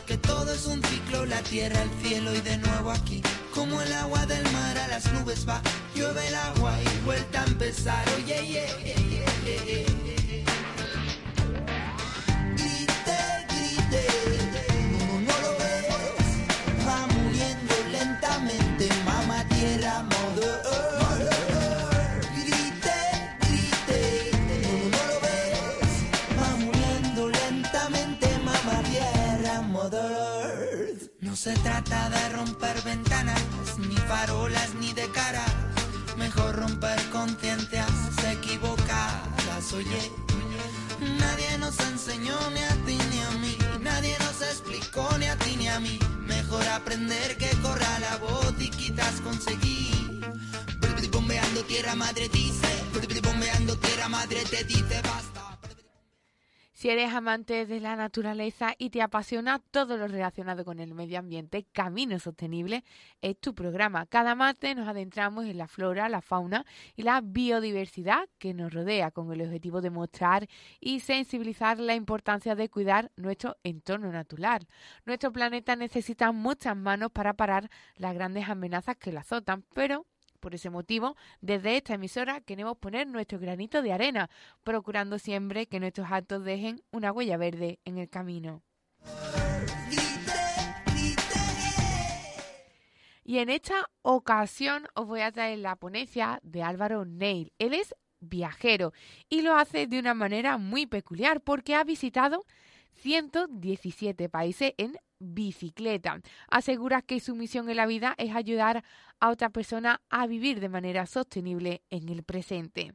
que todo es un ciclo, la tierra, el cielo y de nuevo aquí. Como el agua del mar a las nubes va, llueve el agua y vuelta a empezar. Oye, oh, yeah, yeah, yeah, Nadie nos enseñó ni a ti ni a mí, nadie nos explicó ni a ti ni a mí. Mejor aprender que corra la voz y quizás conseguir. Bombeando tierra madre dice, bombeando tierra madre te dice basta. Si eres amante de la naturaleza y te apasiona todo lo relacionado con el medio ambiente, Camino Sostenible es tu programa. Cada martes nos adentramos en la flora, la fauna y la biodiversidad que nos rodea con el objetivo de mostrar y sensibilizar la importancia de cuidar nuestro entorno natural. Nuestro planeta necesita muchas manos para parar las grandes amenazas que la azotan, pero por ese motivo, desde esta emisora queremos poner nuestro granito de arena, procurando siempre que nuestros actos dejen una huella verde en el camino. Y en esta ocasión os voy a traer la ponencia de Álvaro Neil. Él es viajero y lo hace de una manera muy peculiar porque ha visitado 117 países en bicicleta. Asegura que su misión en la vida es ayudar a otra persona a vivir de manera sostenible en el presente.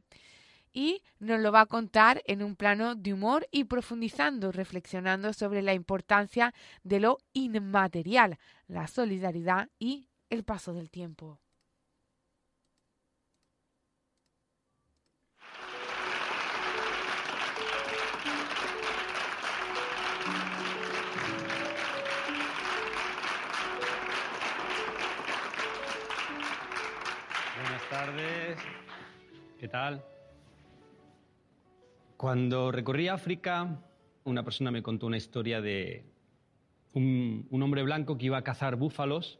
Y nos lo va a contar en un plano de humor y profundizando, reflexionando sobre la importancia de lo inmaterial, la solidaridad y el paso del tiempo. Tardes. ¿Qué tal? Cuando recorrí África, una persona me contó una historia de un, hombre blanco que iba a cazar búfalos.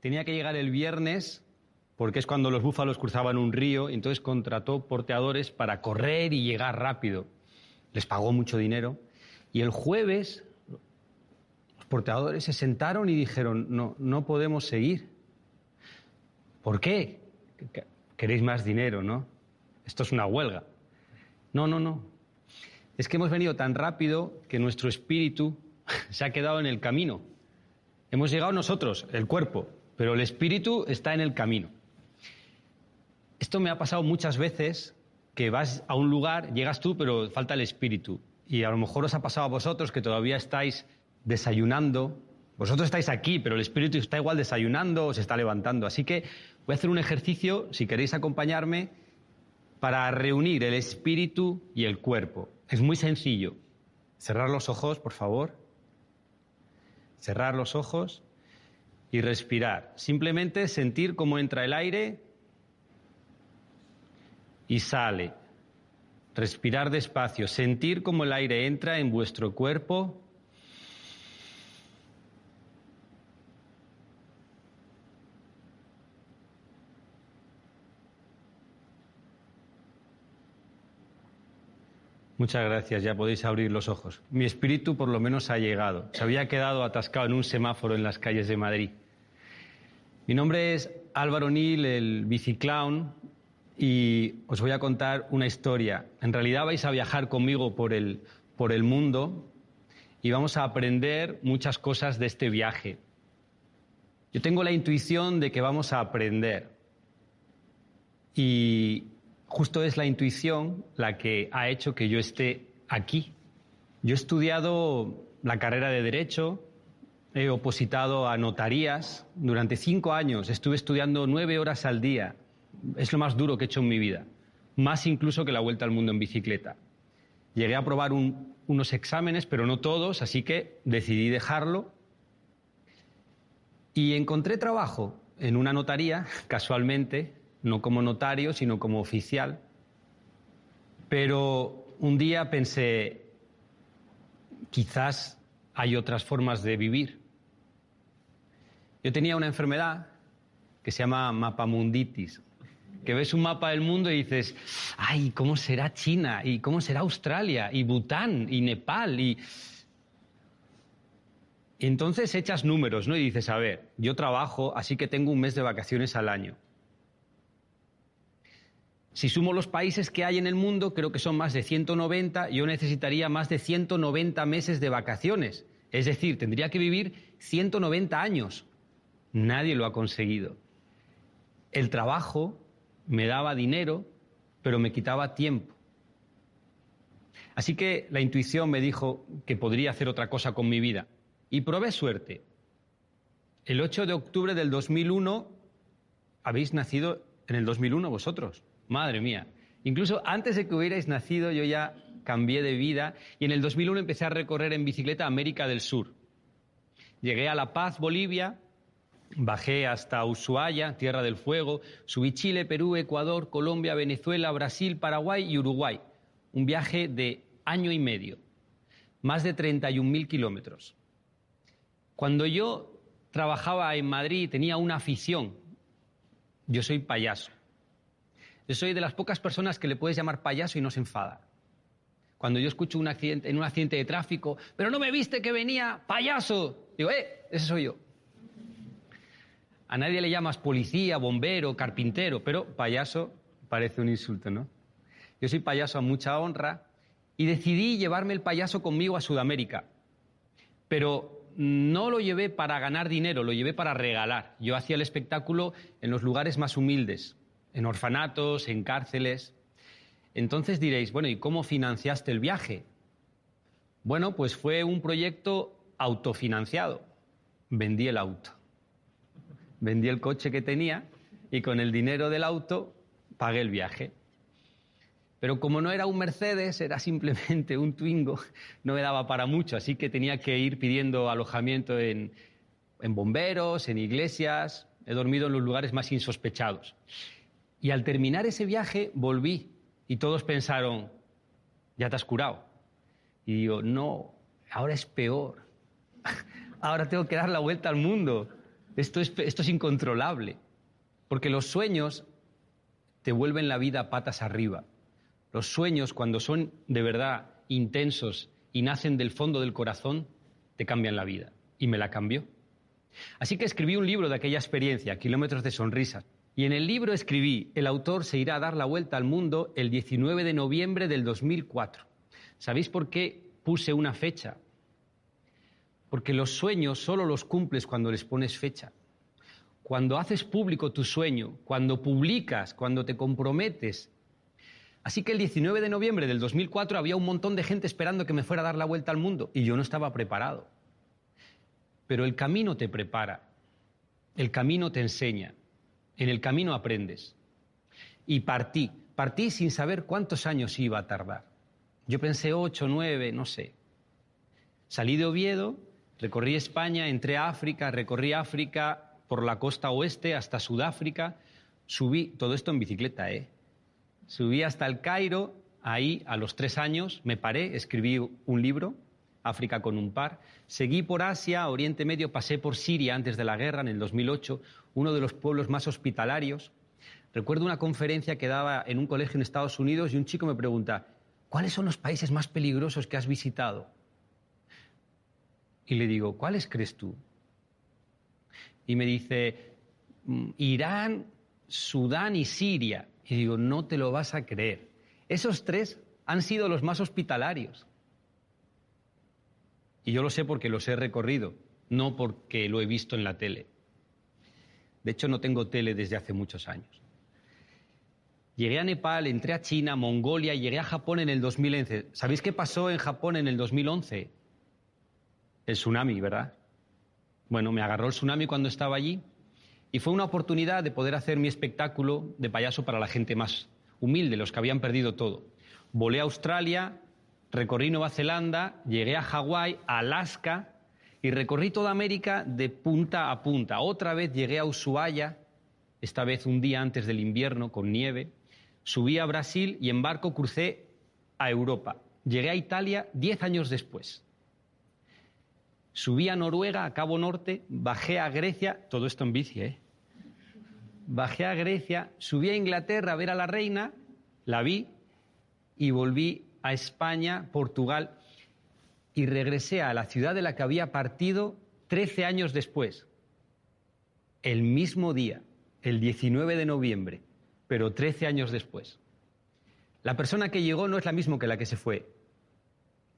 Tenía que llegar el viernes, porque es cuando los búfalos cruzaban un río, y entonces contrató porteadores para correr y llegar rápido. Les pagó mucho dinero. Y el jueves los porteadores se sentaron y dijeron, no, no podemos seguir ¿Por qué? Queréis más dinero, ¿no? Esto es una huelga. No, no, no. Es que hemos venido tan rápido que nuestro espíritu se ha quedado en el camino. Hemos llegado nosotros, el cuerpo, pero el espíritu está en el camino. Esto me ha pasado muchas veces que vas a un lugar, llegas tú, pero falta el espíritu. Y a lo mejor os ha pasado a vosotros que todavía estáis desayunando. Vosotros estáis aquí, pero el espíritu está igual desayunando o se está levantando. Así que Voy a hacer un ejercicio, si queréis acompañarme, para reunir el espíritu y el cuerpo. Es muy sencillo. Cerrar los ojos, por favor. Cerrar los ojos y respirar. Simplemente sentir cómo entra el aire y sale. Respirar despacio, sentir como el aire entra en vuestro cuerpo Muchas gracias, ya podéis abrir los ojos. Mi espíritu por lo menos ha llegado. Se había quedado atascado en un semáforo en las calles de Madrid. Mi nombre es Álvaro Nil, el biciclown, y os voy a contar una historia. En realidad vais a viajar conmigo por el, por el mundo y vamos a aprender muchas cosas de este viaje. Yo tengo la intuición de que vamos a aprender. Y justo es la intuición la que ha hecho que yo esté aquí. Yo he estudiado la carrera de Derecho, he opositado a notarías. Durante cinco años estuve estudiando nueve horas al día. Es lo más duro que he hecho en mi vida, más incluso que la vuelta al mundo en bicicleta. Llegué a aprobar unos exámenes, pero no todos, así que decidí dejarlo. Y encontré trabajo en una notaría, casualmente, no como notario, sino como oficial. Pero un día pensé, quizás hay otras formas de vivir. Yo tenía una enfermedad que se llama mapamunditis, que ves un mapa del mundo y dices, ay, ¿cómo será China? ¿Y cómo será Australia? ¿Y Bután? ¿Y Nepal? Y... Entonces echas números, ¿no? Y dices, a ver, yo trabajo, así que tengo un mes de vacaciones al año. Si sumo los países que hay en el mundo, creo que son más de 190, yo necesitaría más de 190 meses de vacaciones. Es decir, tendría que vivir 190 años. Nadie lo ha conseguido. El trabajo me daba dinero, pero me quitaba tiempo. Así que la intuición me dijo que podría hacer otra cosa con mi vida. Y probé suerte. El 8 de octubre del 2001, habéis nacido en el 2001 vosotros. Madre mía. Incluso antes de que hubierais nacido yo ya cambié de vida y en el 2001 empecé a recorrer en bicicleta América del Sur. Llegué a La Paz, Bolivia, bajé hasta Ushuaia, Tierra del Fuego, subí Chile, Perú, Ecuador, Colombia, Venezuela, Brasil, Paraguay y Uruguay. Un viaje de año y medio, más de 31.000 kilómetros. Cuando yo trabajaba en Madrid tenía una afición. Yo soy payaso. Yo soy de las pocas personas que le puedes llamar payaso y no se enfada. Cuando yo escucho un accidente, en un accidente de tráfico, pero no me viste que venía payaso, digo, eh, ese soy yo. A nadie le llamas policía, bombero, carpintero, pero payaso parece un insulto, ¿no? Yo soy payaso a mucha honra y decidí llevarme el payaso conmigo a Sudamérica. Pero no lo llevé para ganar dinero, lo llevé para regalar. Yo hacía el espectáculo en los lugares más humildes, en orfanatos, en cárceles. Entonces diréis, bueno, ¿y cómo financiaste el viaje? Bueno, pues fue un proyecto autofinanciado. Vendí el auto. Vendí el coche que tenía y con el dinero del auto pagué el viaje. Pero como no era un Mercedes, era simplemente un Twingo, no me daba para mucho, así que tenía que ir pidiendo alojamiento en, en bomberos, en iglesias, he dormido en los lugares más insospechados. Y al terminar ese viaje volví y todos pensaron, ya te has curado. Y digo, no, ahora es peor. ahora tengo que dar la vuelta al mundo. Esto es, esto es incontrolable. Porque los sueños te vuelven la vida patas arriba. Los sueños, cuando son de verdad intensos y nacen del fondo del corazón, te cambian la vida. Y me la cambió. Así que escribí un libro de aquella experiencia, Kilómetros de Sonrisas, y en el libro escribí, el autor se irá a dar la vuelta al mundo el 19 de noviembre del 2004. ¿Sabéis por qué puse una fecha? Porque los sueños solo los cumples cuando les pones fecha. Cuando haces público tu sueño, cuando publicas, cuando te comprometes. Así que el 19 de noviembre del 2004 había un montón de gente esperando que me fuera a dar la vuelta al mundo y yo no estaba preparado. Pero el camino te prepara, el camino te enseña. En el camino aprendes. Y partí, partí sin saber cuántos años iba a tardar. Yo pensé ocho, nueve, no sé. Salí de Oviedo, recorrí España, entré a África, recorrí África por la costa oeste hasta Sudáfrica, subí, todo esto en bicicleta, ¿eh? subí hasta el Cairo, ahí a los tres años me paré, escribí un libro, África con un par, seguí por Asia, Oriente Medio, pasé por Siria antes de la guerra, en el 2008, uno de los pueblos más hospitalarios. Recuerdo una conferencia que daba en un colegio en Estados Unidos y un chico me pregunta, ¿cuáles son los países más peligrosos que has visitado? Y le digo, ¿cuáles crees tú? Y me dice, mm, Irán, Sudán y Siria. Y digo, no te lo vas a creer. Esos tres han sido los más hospitalarios. Y yo lo sé porque los he recorrido, no porque lo he visto en la tele. De hecho, no tengo tele desde hace muchos años. Llegué a Nepal, entré a China, Mongolia, llegué a Japón en el 2011. ¿Sabéis qué pasó en Japón en el 2011? El tsunami, ¿verdad? Bueno, me agarró el tsunami cuando estaba allí y fue una oportunidad de poder hacer mi espectáculo de payaso para la gente más humilde, los que habían perdido todo. Volé a Australia, recorrí Nueva Zelanda, llegué a Hawái, a Alaska y recorrí toda América de punta a punta. Otra vez llegué a Ushuaia, esta vez un día antes del invierno con nieve. Subí a Brasil y en barco crucé a Europa. Llegué a Italia diez años después. Subí a Noruega, a Cabo Norte, bajé a Grecia, todo esto en bici, ¿eh? Bajé a Grecia, subí a Inglaterra a ver a la reina, la vi y volví a España, Portugal y regresé a la ciudad de la que había partido 13 años después, el mismo día, el 19 de noviembre, pero 13 años después. La persona que llegó no es la misma que la que se fue.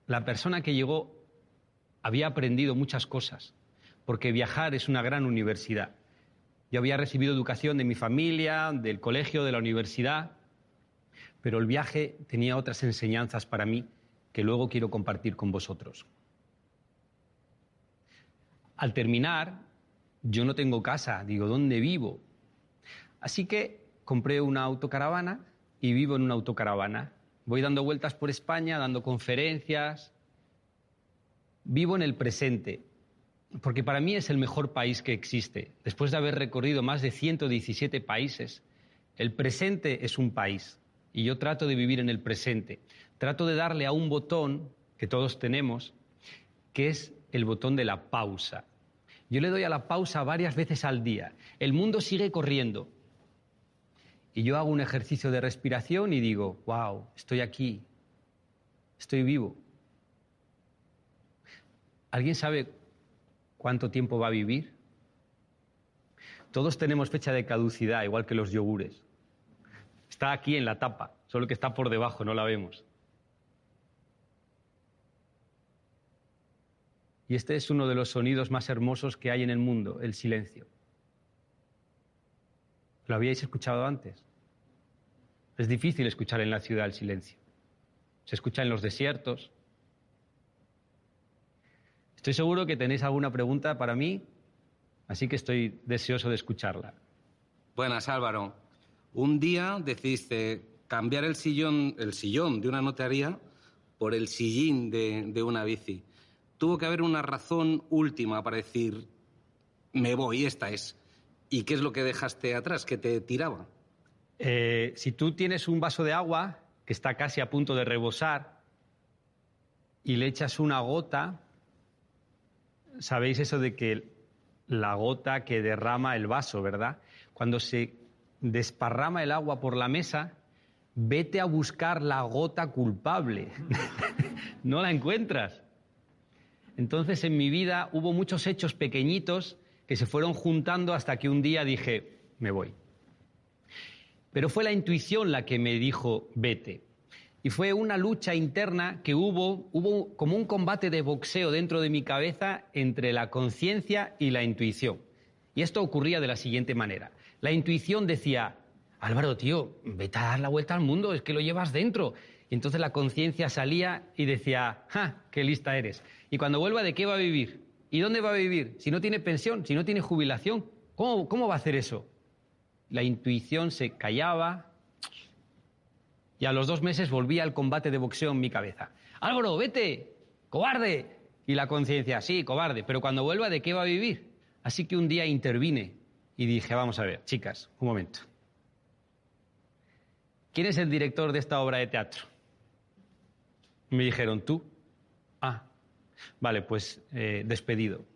La persona que llegó había aprendido muchas cosas, porque viajar es una gran universidad. Yo había recibido educación de mi familia, del colegio, de la universidad, pero el viaje tenía otras enseñanzas para mí que luego quiero compartir con vosotros. Al terminar, yo no tengo casa, digo, ¿dónde vivo? Así que compré una autocaravana y vivo en una autocaravana. Voy dando vueltas por España, dando conferencias, Vivo en el presente, porque para mí es el mejor país que existe. Después de haber recorrido más de 117 países, el presente es un país y yo trato de vivir en el presente. Trato de darle a un botón que todos tenemos, que es el botón de la pausa. Yo le doy a la pausa varias veces al día. El mundo sigue corriendo. Y yo hago un ejercicio de respiración y digo, wow, estoy aquí, estoy vivo. ¿Alguien sabe cuánto tiempo va a vivir? Todos tenemos fecha de caducidad, igual que los yogures. Está aquí en la tapa, solo que está por debajo, no la vemos. Y este es uno de los sonidos más hermosos que hay en el mundo, el silencio. ¿Lo habíais escuchado antes? Es difícil escuchar en la ciudad el silencio. Se escucha en los desiertos, Estoy seguro que tenéis alguna pregunta para mí, así que estoy deseoso de escucharla. Buenas, Álvaro. Un día decidiste cambiar el sillón, el sillón de una notaría por el sillín de, una bici. Tuvo que haber una razón última para decir, me voy, esta es. ¿Y qué es lo que dejaste atrás, que te tiraba? Eh, si tú tienes un vaso de agua que está casi a punto de rebosar y le echas una gota, sabéis eso de que la gota que derrama el vaso, ¿verdad? Cuando se desparrama el agua por la mesa, vete a buscar la gota culpable. no la encuentras. Entonces en mi vida hubo muchos hechos pequeñitos que se fueron juntando hasta que un día dije, me voy. Pero fue la intuición la que me dijo, vete. Y fue una lucha interna que hubo, hubo como un combate de boxeo dentro de mi cabeza entre la conciencia y la intuición. Y esto ocurría de la siguiente manera. La intuición decía, Álvaro, tío, vete a dar la vuelta al mundo, es que lo llevas dentro. Y entonces la conciencia salía y decía, ¡ja! ¡Qué lista eres! Y cuando vuelva, ¿de qué va a vivir? ¿Y dónde va a vivir? Si no tiene pensión, si no tiene jubilación, ¿cómo, cómo va a hacer eso? La intuición se callaba, y a los dos meses volvía el combate de boxeo en mi cabeza. Álvaro, vete, cobarde. Y la conciencia, sí, cobarde, pero cuando vuelva, ¿de qué va a vivir? Así que un día intervine y dije, vamos a ver, chicas, un momento. ¿quién es el director de esta obra de teatro? Me dijeron, tú. Ah, vale, pues eh, despedido.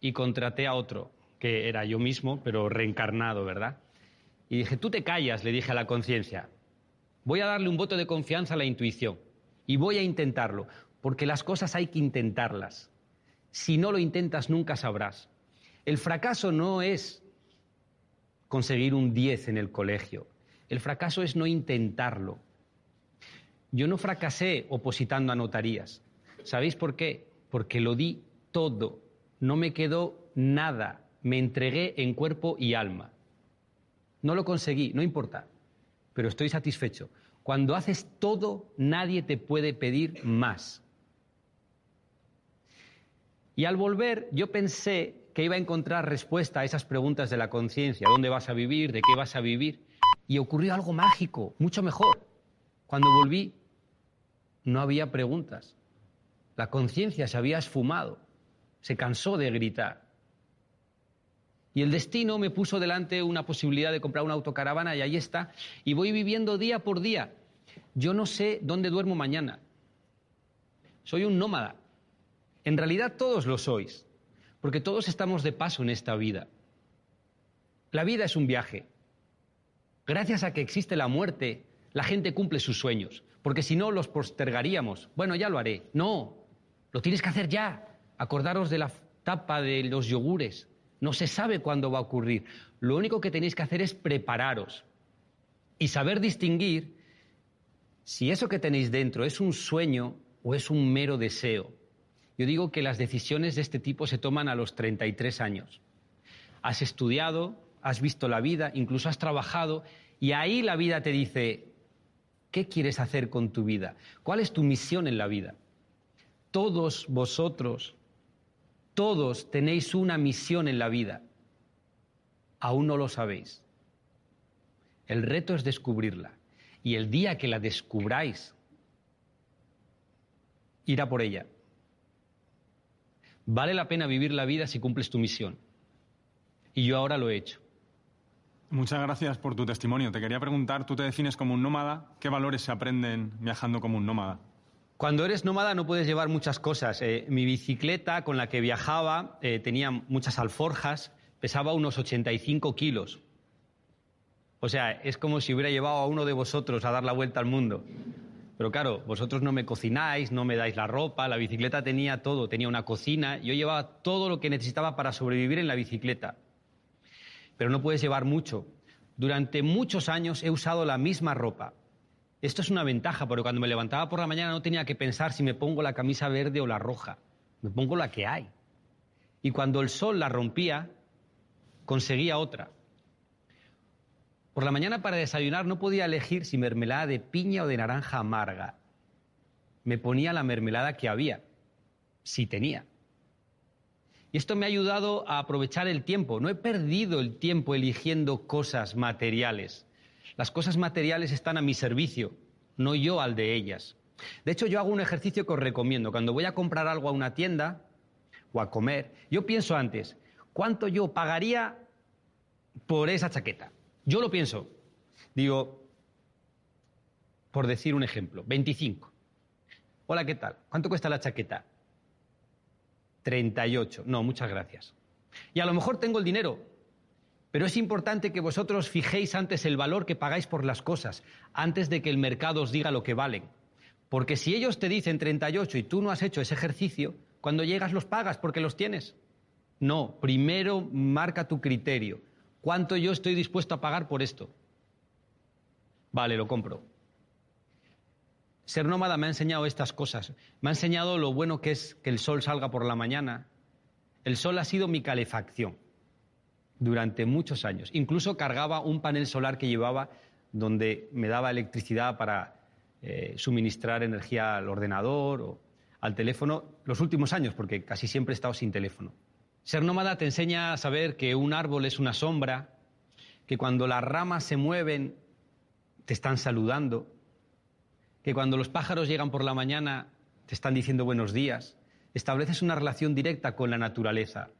Y contraté a otro, que era yo mismo, pero reencarnado, ¿verdad? Y dije, tú te callas, le dije a la conciencia. Voy a darle un voto de confianza a la intuición. Y voy a intentarlo, porque las cosas hay que intentarlas. Si no lo intentas, nunca sabrás. El fracaso no es conseguir un 10 en el colegio. El fracaso es no intentarlo. Yo no fracasé opositando a notarías. ¿Sabéis por qué? Porque lo di todo. No me quedó nada. Me entregué en cuerpo y alma. No lo conseguí, no importa, pero estoy satisfecho. Cuando haces todo, nadie te puede pedir más. Y al volver, yo pensé que iba a encontrar respuesta a esas preguntas de la conciencia. ¿Dónde vas a vivir? ¿De qué vas a vivir? Y ocurrió algo mágico, mucho mejor. Cuando volví, no había preguntas. La conciencia se había esfumado, se cansó de gritar. Y el destino me puso delante una posibilidad de comprar una autocaravana y ahí está. Y voy viviendo día por día. Yo no sé dónde duermo mañana. Soy un nómada. En realidad todos lo sois, porque todos estamos de paso en esta vida. La vida es un viaje. Gracias a que existe la muerte, la gente cumple sus sueños, porque si no los postergaríamos. Bueno, ya lo haré. No, lo tienes que hacer ya. Acordaros de la tapa de los yogures. No se sabe cuándo va a ocurrir. Lo único que tenéis que hacer es prepararos y saber distinguir si eso que tenéis dentro es un sueño o es un mero deseo. Yo digo que las decisiones de este tipo se toman a los 33 años. Has estudiado, has visto la vida, incluso has trabajado y ahí la vida te dice, ¿qué quieres hacer con tu vida? ¿Cuál es tu misión en la vida? Todos vosotros todos tenéis una misión en la vida. Aún no lo sabéis. El reto es descubrirla. Y el día que la descubráis, irá por ella. Vale la pena vivir la vida si cumples tu misión. Y yo ahora lo he hecho. Muchas gracias por tu testimonio. Te quería preguntar, tú te defines como un nómada, ¿qué valores se aprenden viajando como un nómada? Cuando eres nómada no puedes llevar muchas cosas. Eh, mi bicicleta con la que viajaba eh, tenía muchas alforjas, pesaba unos 85 kilos. O sea, es como si hubiera llevado a uno de vosotros a dar la vuelta al mundo. Pero claro, vosotros no me cocináis, no me dais la ropa, la bicicleta tenía todo, tenía una cocina, yo llevaba todo lo que necesitaba para sobrevivir en la bicicleta. Pero no puedes llevar mucho. Durante muchos años he usado la misma ropa, esto es una ventaja, porque cuando me levantaba por la mañana no tenía que pensar si me pongo la camisa verde o la roja. Me pongo la que hay. Y cuando el sol la rompía, conseguía otra. Por la mañana para desayunar no podía elegir si mermelada de piña o de naranja amarga. Me ponía la mermelada que había, si tenía. Y esto me ha ayudado a aprovechar el tiempo. No he perdido el tiempo eligiendo cosas materiales. Las cosas materiales están a mi servicio, no yo al de ellas. De hecho, yo hago un ejercicio que os recomiendo. Cuando voy a comprar algo a una tienda o a comer, yo pienso antes, ¿cuánto yo pagaría por esa chaqueta? Yo lo pienso. Digo, por decir un ejemplo, 25. Hola, ¿qué tal? ¿Cuánto cuesta la chaqueta? 38. No, muchas gracias. Y a lo mejor tengo el dinero, pero es importante que vosotros fijéis antes el valor que pagáis por las cosas, antes de que el mercado os diga lo que valen. Porque si ellos te dicen 38 y tú no has hecho ese ejercicio, cuando llegas los pagas porque los tienes. No, primero marca tu criterio. ¿Cuánto yo estoy dispuesto a pagar por esto? Vale, lo compro. Ser nómada me ha enseñado estas cosas. Me ha enseñado lo bueno que es que el sol salga por la mañana. El sol ha sido mi calefacción durante muchos años. Incluso cargaba un panel solar que llevaba donde me daba electricidad para eh, suministrar energía al ordenador o al teléfono los últimos años, porque casi siempre he estado sin teléfono. Ser nómada te enseña a saber que un árbol es una sombra, que cuando las ramas se mueven te están saludando, que cuando los pájaros llegan por la mañana te están diciendo buenos días. Estableces una relación directa con la naturaleza,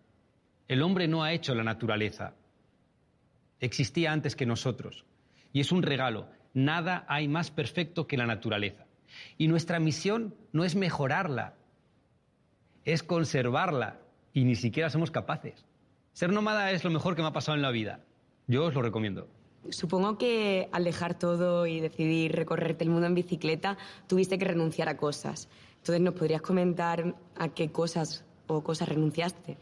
el hombre no ha hecho la naturaleza. Existía antes que nosotros. Y es un regalo. Nada hay más perfecto que la naturaleza. Y nuestra misión no es mejorarla, es conservarla. Y ni siquiera somos capaces. Ser nómada es lo mejor que me ha pasado en la vida. Yo os lo recomiendo. Supongo que al dejar todo y decidir recorrerte el mundo en bicicleta, tuviste que renunciar a cosas. Entonces, ¿nos podrías comentar a qué cosas o cosas renunciaste?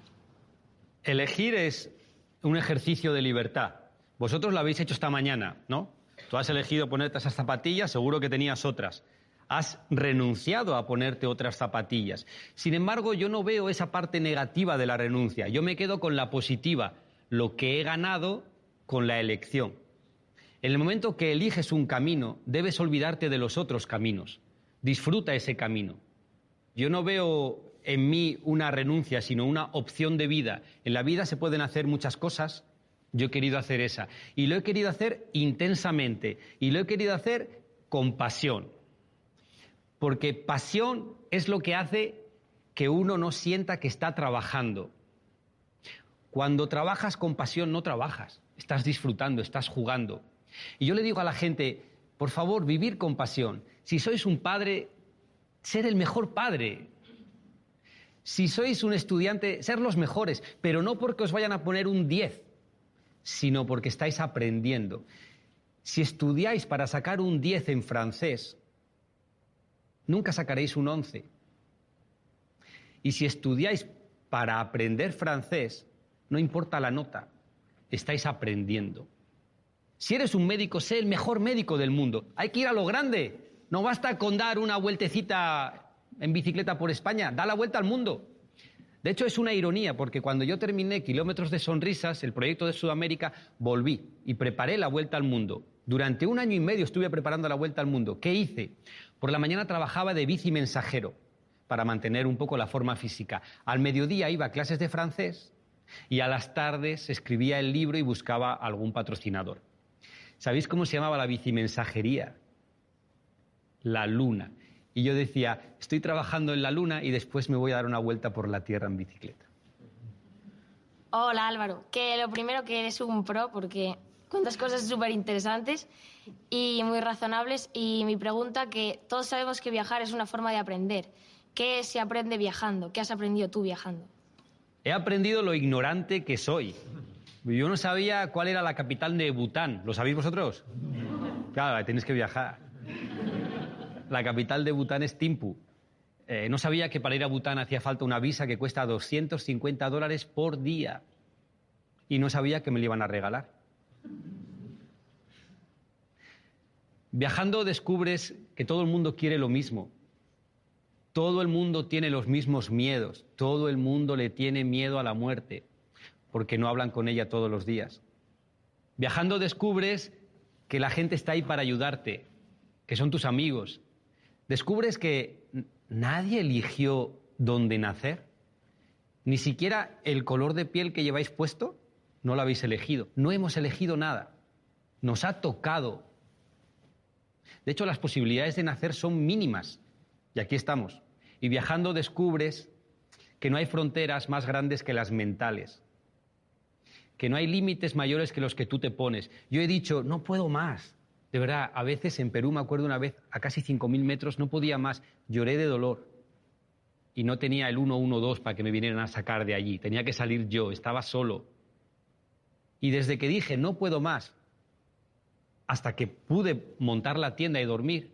Elegir es un ejercicio de libertad. Vosotros lo habéis hecho esta mañana, ¿no? Tú has elegido ponerte esas zapatillas, seguro que tenías otras. Has renunciado a ponerte otras zapatillas. Sin embargo, yo no veo esa parte negativa de la renuncia. Yo me quedo con la positiva, lo que he ganado con la elección. En el momento que eliges un camino, debes olvidarte de los otros caminos. Disfruta ese camino. Yo no veo en mí una renuncia, sino una opción de vida. En la vida se pueden hacer muchas cosas. Yo he querido hacer esa. Y lo he querido hacer intensamente. Y lo he querido hacer con pasión. Porque pasión es lo que hace que uno no sienta que está trabajando. Cuando trabajas con pasión no trabajas, estás disfrutando, estás jugando. Y yo le digo a la gente, por favor, vivir con pasión. Si sois un padre, ser el mejor padre. Si sois un estudiante, ser los mejores, pero no porque os vayan a poner un 10, sino porque estáis aprendiendo. Si estudiáis para sacar un 10 en francés, nunca sacaréis un 11. Y si estudiáis para aprender francés, no importa la nota, estáis aprendiendo. Si eres un médico, sé el mejor médico del mundo. Hay que ir a lo grande. No basta con dar una vueltecita en bicicleta por España, da la vuelta al mundo. De hecho, es una ironía, porque cuando yo terminé Kilómetros de Sonrisas, el proyecto de Sudamérica, volví y preparé la vuelta al mundo. Durante un año y medio estuve preparando la vuelta al mundo. ¿Qué hice? Por la mañana trabajaba de bici mensajero para mantener un poco la forma física. Al mediodía iba a clases de francés y a las tardes escribía el libro y buscaba algún patrocinador. ¿Sabéis cómo se llamaba la bicimensajería? La luna. Y yo decía, estoy trabajando en la luna y después me voy a dar una vuelta por la Tierra en bicicleta. Hola Álvaro, que lo primero que eres un pro porque cuentas cosas súper interesantes y muy razonables y mi pregunta que todos sabemos que viajar es una forma de aprender. ¿Qué se aprende viajando? ¿Qué has aprendido tú viajando? He aprendido lo ignorante que soy. Yo no sabía cuál era la capital de Bután. ¿Lo sabéis vosotros? Claro, tenéis que viajar. La capital de Bután es Timpu. Eh, no sabía que para ir a Bután hacía falta una visa que cuesta 250 dólares por día. Y no sabía que me la iban a regalar. Viajando descubres que todo el mundo quiere lo mismo. Todo el mundo tiene los mismos miedos. Todo el mundo le tiene miedo a la muerte porque no hablan con ella todos los días. Viajando descubres que la gente está ahí para ayudarte, que son tus amigos. Descubres que nadie eligió dónde nacer. Ni siquiera el color de piel que lleváis puesto no lo habéis elegido. No hemos elegido nada. Nos ha tocado. De hecho, las posibilidades de nacer son mínimas. Y aquí estamos. Y viajando descubres que no hay fronteras más grandes que las mentales que no hay límites mayores que los que tú te pones. Yo he dicho, no puedo más. De verdad, a veces en Perú, me acuerdo una vez, a casi 5.000 metros, no podía más. Lloré de dolor. Y no tenía el 112 para que me vinieran a sacar de allí. Tenía que salir yo, estaba solo. Y desde que dije, no puedo más, hasta que pude montar la tienda y dormir,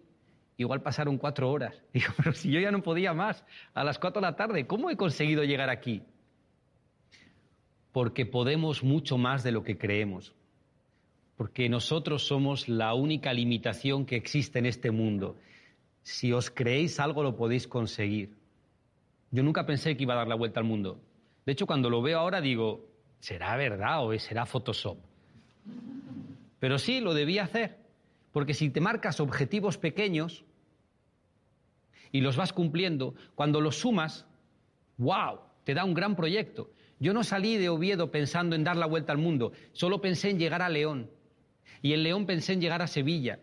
igual pasaron cuatro horas. Digo, pero si yo ya no podía más, a las cuatro de la tarde, ¿cómo he conseguido llegar aquí? porque podemos mucho más de lo que creemos, porque nosotros somos la única limitación que existe en este mundo. Si os creéis algo lo podéis conseguir. Yo nunca pensé que iba a dar la vuelta al mundo. De hecho, cuando lo veo ahora digo, ¿será verdad o será Photoshop? Pero sí, lo debía hacer, porque si te marcas objetivos pequeños y los vas cumpliendo, cuando los sumas, ¡wow! Te da un gran proyecto. Yo no salí de Oviedo pensando en dar la vuelta al mundo, solo pensé en llegar a León. Y en León pensé en llegar a Sevilla.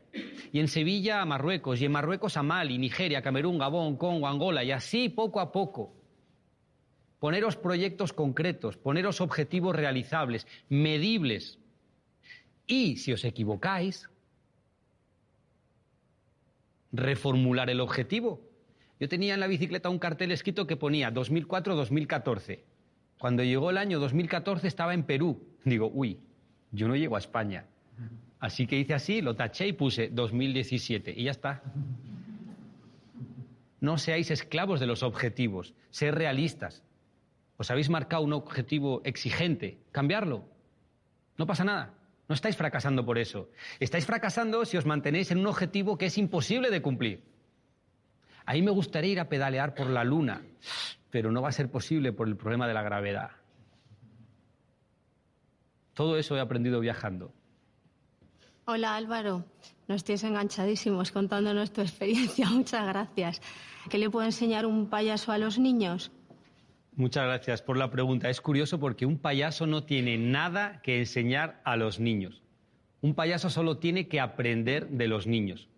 Y en Sevilla a Marruecos. Y en Marruecos a Mali, Nigeria, Camerún, Gabón, Congo, Angola. Y así poco a poco. Poneros proyectos concretos, poneros objetivos realizables, medibles. Y si os equivocáis, reformular el objetivo. Yo tenía en la bicicleta un cartel escrito que ponía 2004-2014. Cuando llegó el año 2014 estaba en Perú. Digo, uy, yo no llego a España. Así que hice así, lo taché y puse 2017 y ya está. No seáis esclavos de los objetivos, ser realistas. Os habéis marcado un objetivo exigente, cambiarlo. No pasa nada. No estáis fracasando por eso. Estáis fracasando si os mantenéis en un objetivo que es imposible de cumplir. A mí me gustaría ir a pedalear por la luna, pero no va a ser posible por el problema de la gravedad. Todo eso he aprendido viajando. Hola Álvaro, nos tienes enganchadísimos contándonos tu experiencia. Muchas gracias. ¿Qué le puedo enseñar un payaso a los niños? Muchas gracias por la pregunta. Es curioso porque un payaso no tiene nada que enseñar a los niños. Un payaso solo tiene que aprender de los niños.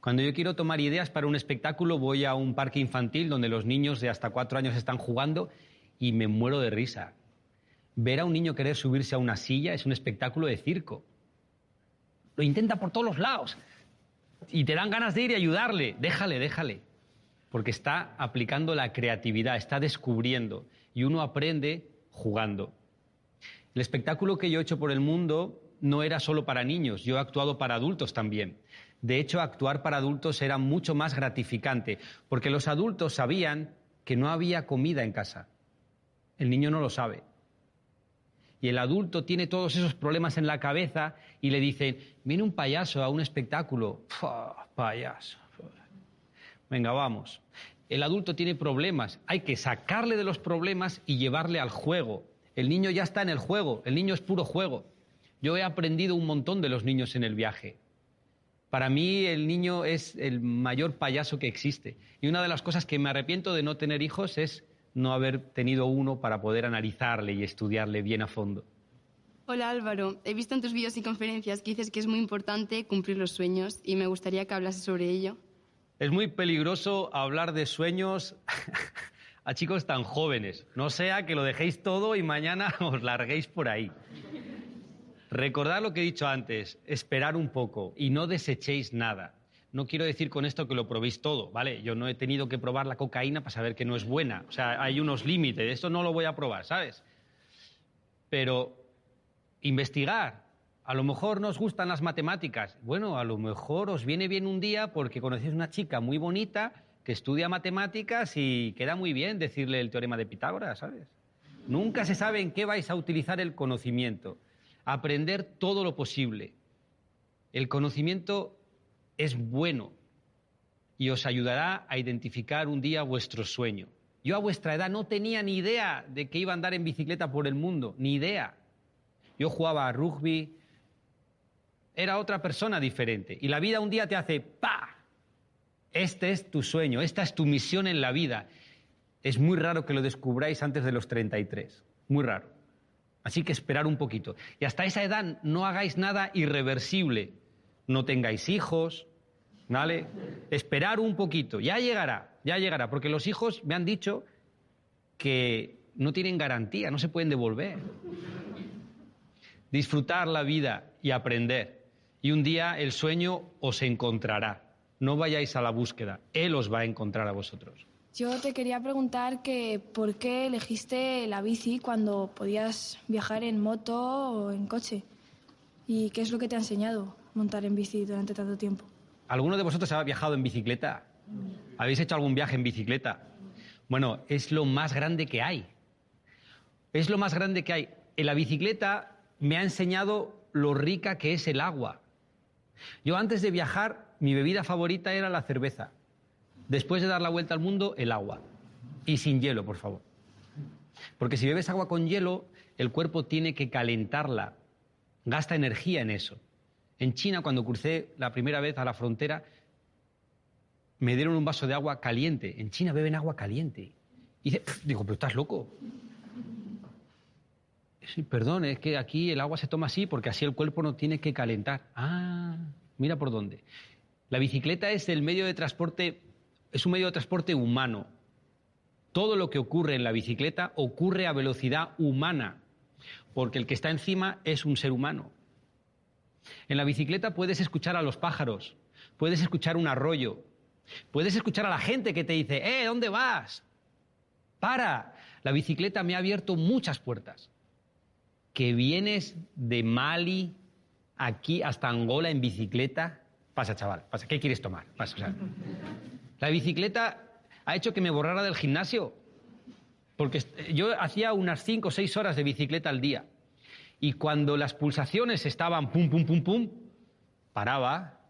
Cuando yo quiero tomar ideas para un espectáculo, voy a un parque infantil donde los niños de hasta cuatro años están jugando y me muero de risa. Ver a un niño querer subirse a una silla es un espectáculo de circo. Lo intenta por todos los lados y te dan ganas de ir y ayudarle. Déjale, déjale porque está aplicando la creatividad, está descubriendo y uno aprende jugando. El espectáculo que yo he hecho por el mundo no era solo para niños, yo he actuado para adultos también. De hecho, actuar para adultos era mucho más gratificante, porque los adultos sabían que no había comida en casa. El niño no lo sabe. Y el adulto tiene todos esos problemas en la cabeza y le dicen, viene un payaso a un espectáculo. payaso venga, vamos. El adulto tiene problemas, hay que sacarle de los problemas y llevarle al juego. El niño ya está en el juego, el niño es puro juego. Yo he aprendido un montón de los niños en el viaje. Para mí el niño es el mayor payaso que existe. Y una de las cosas que me arrepiento de no tener hijos es no haber tenido uno para poder analizarle y estudiarle bien a fondo. Hola Álvaro, he visto en tus vídeos y conferencias que dices que es muy importante cumplir los sueños y me gustaría que hablases sobre ello. Es muy peligroso hablar de sueños a chicos tan jóvenes. No sea que lo dejéis todo y mañana os larguéis por ahí. Recordad lo que he dicho antes, esperar un poco y no desechéis nada. No quiero decir con esto que lo probéis todo, ¿vale? Yo no he tenido que probar la cocaína para saber que no es buena. O sea, hay unos límites, esto no lo voy a probar, ¿sabes? Pero investigar, a lo mejor nos gustan las matemáticas. Bueno, a lo mejor os viene bien un día porque conocéis una chica muy bonita que estudia matemáticas y queda muy bien decirle el teorema de Pitágoras, ¿sabes? Nunca se sabe en qué vais a utilizar el conocimiento. Aprender todo lo posible. El conocimiento es bueno y os ayudará a identificar un día vuestro sueño. Yo a vuestra edad no tenía ni idea de que iba a andar en bicicleta por el mundo, ni idea. Yo jugaba a rugby, era otra persona diferente. Y la vida un día te hace ¡pa! Este es tu sueño, esta es tu misión en la vida. Es muy raro que lo descubráis antes de los 33. Muy raro. Así que esperar un poquito. Y hasta esa edad no hagáis nada irreversible. No tengáis hijos, ¿vale? Esperar un poquito. Ya llegará, ya llegará. Porque los hijos me han dicho que no tienen garantía, no se pueden devolver. Disfrutar la vida y aprender y un día el sueño os encontrará. No vayáis a la búsqueda, Él os va a encontrar a vosotros. Yo te quería preguntar que por qué elegiste la bici cuando podías viajar en moto o en coche. ¿Y qué es lo que te ha enseñado montar en bici durante tanto tiempo? ¿Alguno de vosotros ha viajado en bicicleta? ¿Habéis hecho algún viaje en bicicleta? Bueno, es lo más grande que hay. Es lo más grande que hay. En la bicicleta me ha enseñado lo rica que es el agua. Yo antes de viajar, mi bebida favorita era la cerveza. Después de dar la vuelta al mundo, el agua. Y sin hielo, por favor. Porque si bebes agua con hielo, el cuerpo tiene que calentarla. Gasta energía en eso. En China, cuando crucé la primera vez a la frontera, me dieron un vaso de agua caliente. En China beben agua caliente. Y digo, pero estás loco. Sí, perdón, es que aquí el agua se toma así porque así el cuerpo no tiene que calentar. Ah, mira por dónde. La bicicleta es el medio de transporte, es un medio de transporte humano. Todo lo que ocurre en la bicicleta ocurre a velocidad humana, porque el que está encima es un ser humano. En la bicicleta puedes escuchar a los pájaros, puedes escuchar un arroyo, puedes escuchar a la gente que te dice, ¡eh, ¿dónde vas? Para, la bicicleta me ha abierto muchas puertas. Que vienes de Mali aquí hasta Angola en bicicleta, pasa chaval, pasa, ¿qué quieres tomar? Pasa, la bicicleta ha hecho que me borrara del gimnasio, porque yo hacía unas 5 o 6 horas de bicicleta al día. Y cuando las pulsaciones estaban pum, pum, pum, pum, paraba,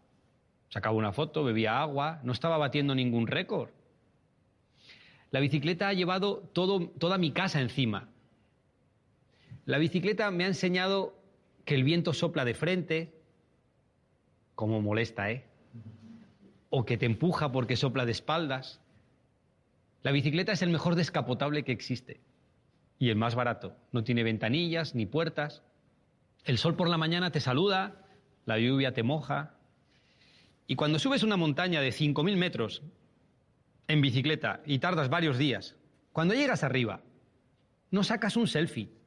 sacaba una foto, bebía agua, no estaba batiendo ningún récord. La bicicleta ha llevado todo, toda mi casa encima. La bicicleta me ha enseñado que el viento sopla de frente, como molesta, ¿eh? O que te empuja porque sopla de espaldas. La bicicleta es el mejor descapotable que existe y el más barato. No tiene ventanillas ni puertas. El sol por la mañana te saluda, la lluvia te moja. Y cuando subes una montaña de 5.000 metros en bicicleta y tardas varios días, cuando llegas arriba, no sacas un selfie,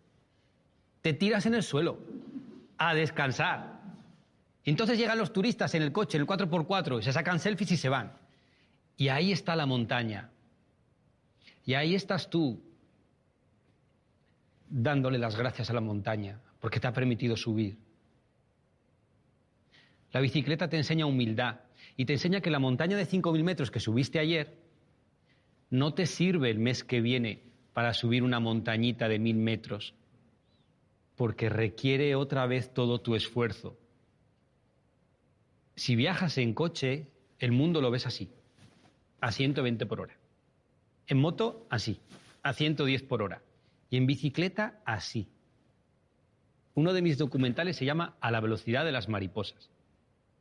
te tiras en el suelo a descansar. Entonces llegan los turistas en el coche, en el 4x4, y se sacan selfies y se van. Y ahí está la montaña. Y ahí estás tú, dándole las gracias a la montaña, porque te ha permitido subir. La bicicleta te enseña humildad y te enseña que la montaña de 5.000 metros que subiste ayer no te sirve el mes que viene para subir una montañita de 1.000 metros, porque requiere otra vez todo tu esfuerzo. Si viajas en coche, el mundo lo ves así, a 120 por hora. En moto, así, a 110 por hora. Y en bicicleta, así. Uno de mis documentales se llama A la velocidad de las mariposas.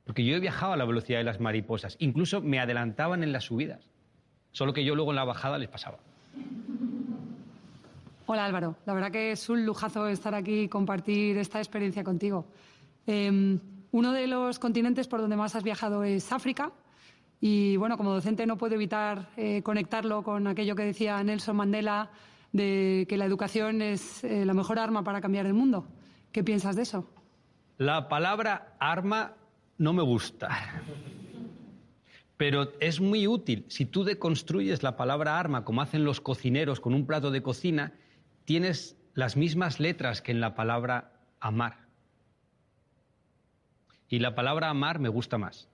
Porque yo he viajado a la velocidad de las mariposas. Incluso me adelantaban en las subidas. Solo que yo luego en la bajada les pasaba. Hola Álvaro, la verdad que es un lujazo estar aquí y compartir esta experiencia contigo. Em, uno de los continentes por donde más has viajado es África y bueno, como docente no puedo evitar eh, conectarlo con aquello que decía Nelson Mandela de que la educación es eh, la mejor arma para cambiar el mundo. ¿Qué piensas de eso? La palabra arma no me gusta, pero es muy útil. Si tú deconstruyes la palabra arma como hacen los cocineros con un plato de cocina, tienes las mismas letras que en la palabra amar. Y la palabra amar me gusta más.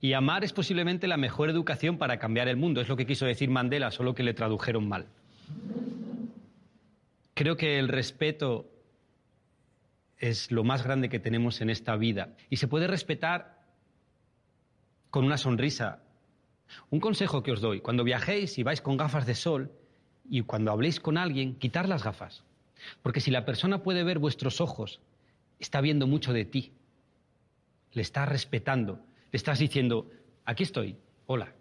Y amar es posiblemente la mejor educación para cambiar el mundo. Es lo que quiso decir Mandela, solo que le tradujeron mal. Creo que el respeto es lo más grande que tenemos en esta vida. Y se puede respetar con una sonrisa. Un consejo que os doy, cuando viajéis y vais con gafas de sol y cuando habléis con alguien, quitar las gafas. Porque si la persona puede ver vuestros ojos, está viendo mucho de ti. Le está respetando le estás diciendo, aquí estoy, hola.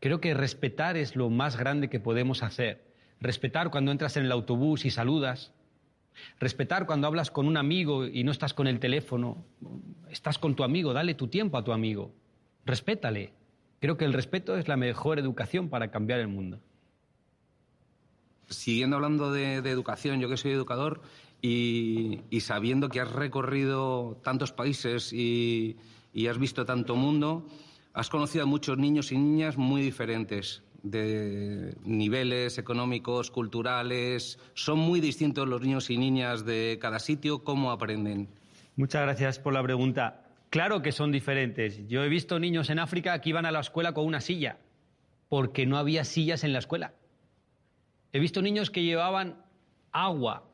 Creo que respetar es lo más grande que podemos hacer. Respetar cuando entras en el autobús y saludas. Respetar cuando hablas con un amigo y no estás con el teléfono. Estás con tu amigo, dale tu tiempo a tu amigo. Respétale. Creo que el respeto es la mejor educación para cambiar el mundo. Siguiendo hablando de, educación, yo que soy educador, y, sabiendo que has recorrido tantos países y, has visto tanto mundo, has conocido a muchos niños y niñas muy diferentes, de niveles económicos, culturales. Son muy distintos los niños y niñas de cada sitio. ¿Cómo aprenden? Muchas gracias por la pregunta. Claro que son diferentes. Yo he visto niños en África que iban a la escuela con una silla, porque no había sillas en la escuela. He visto niños que llevaban agua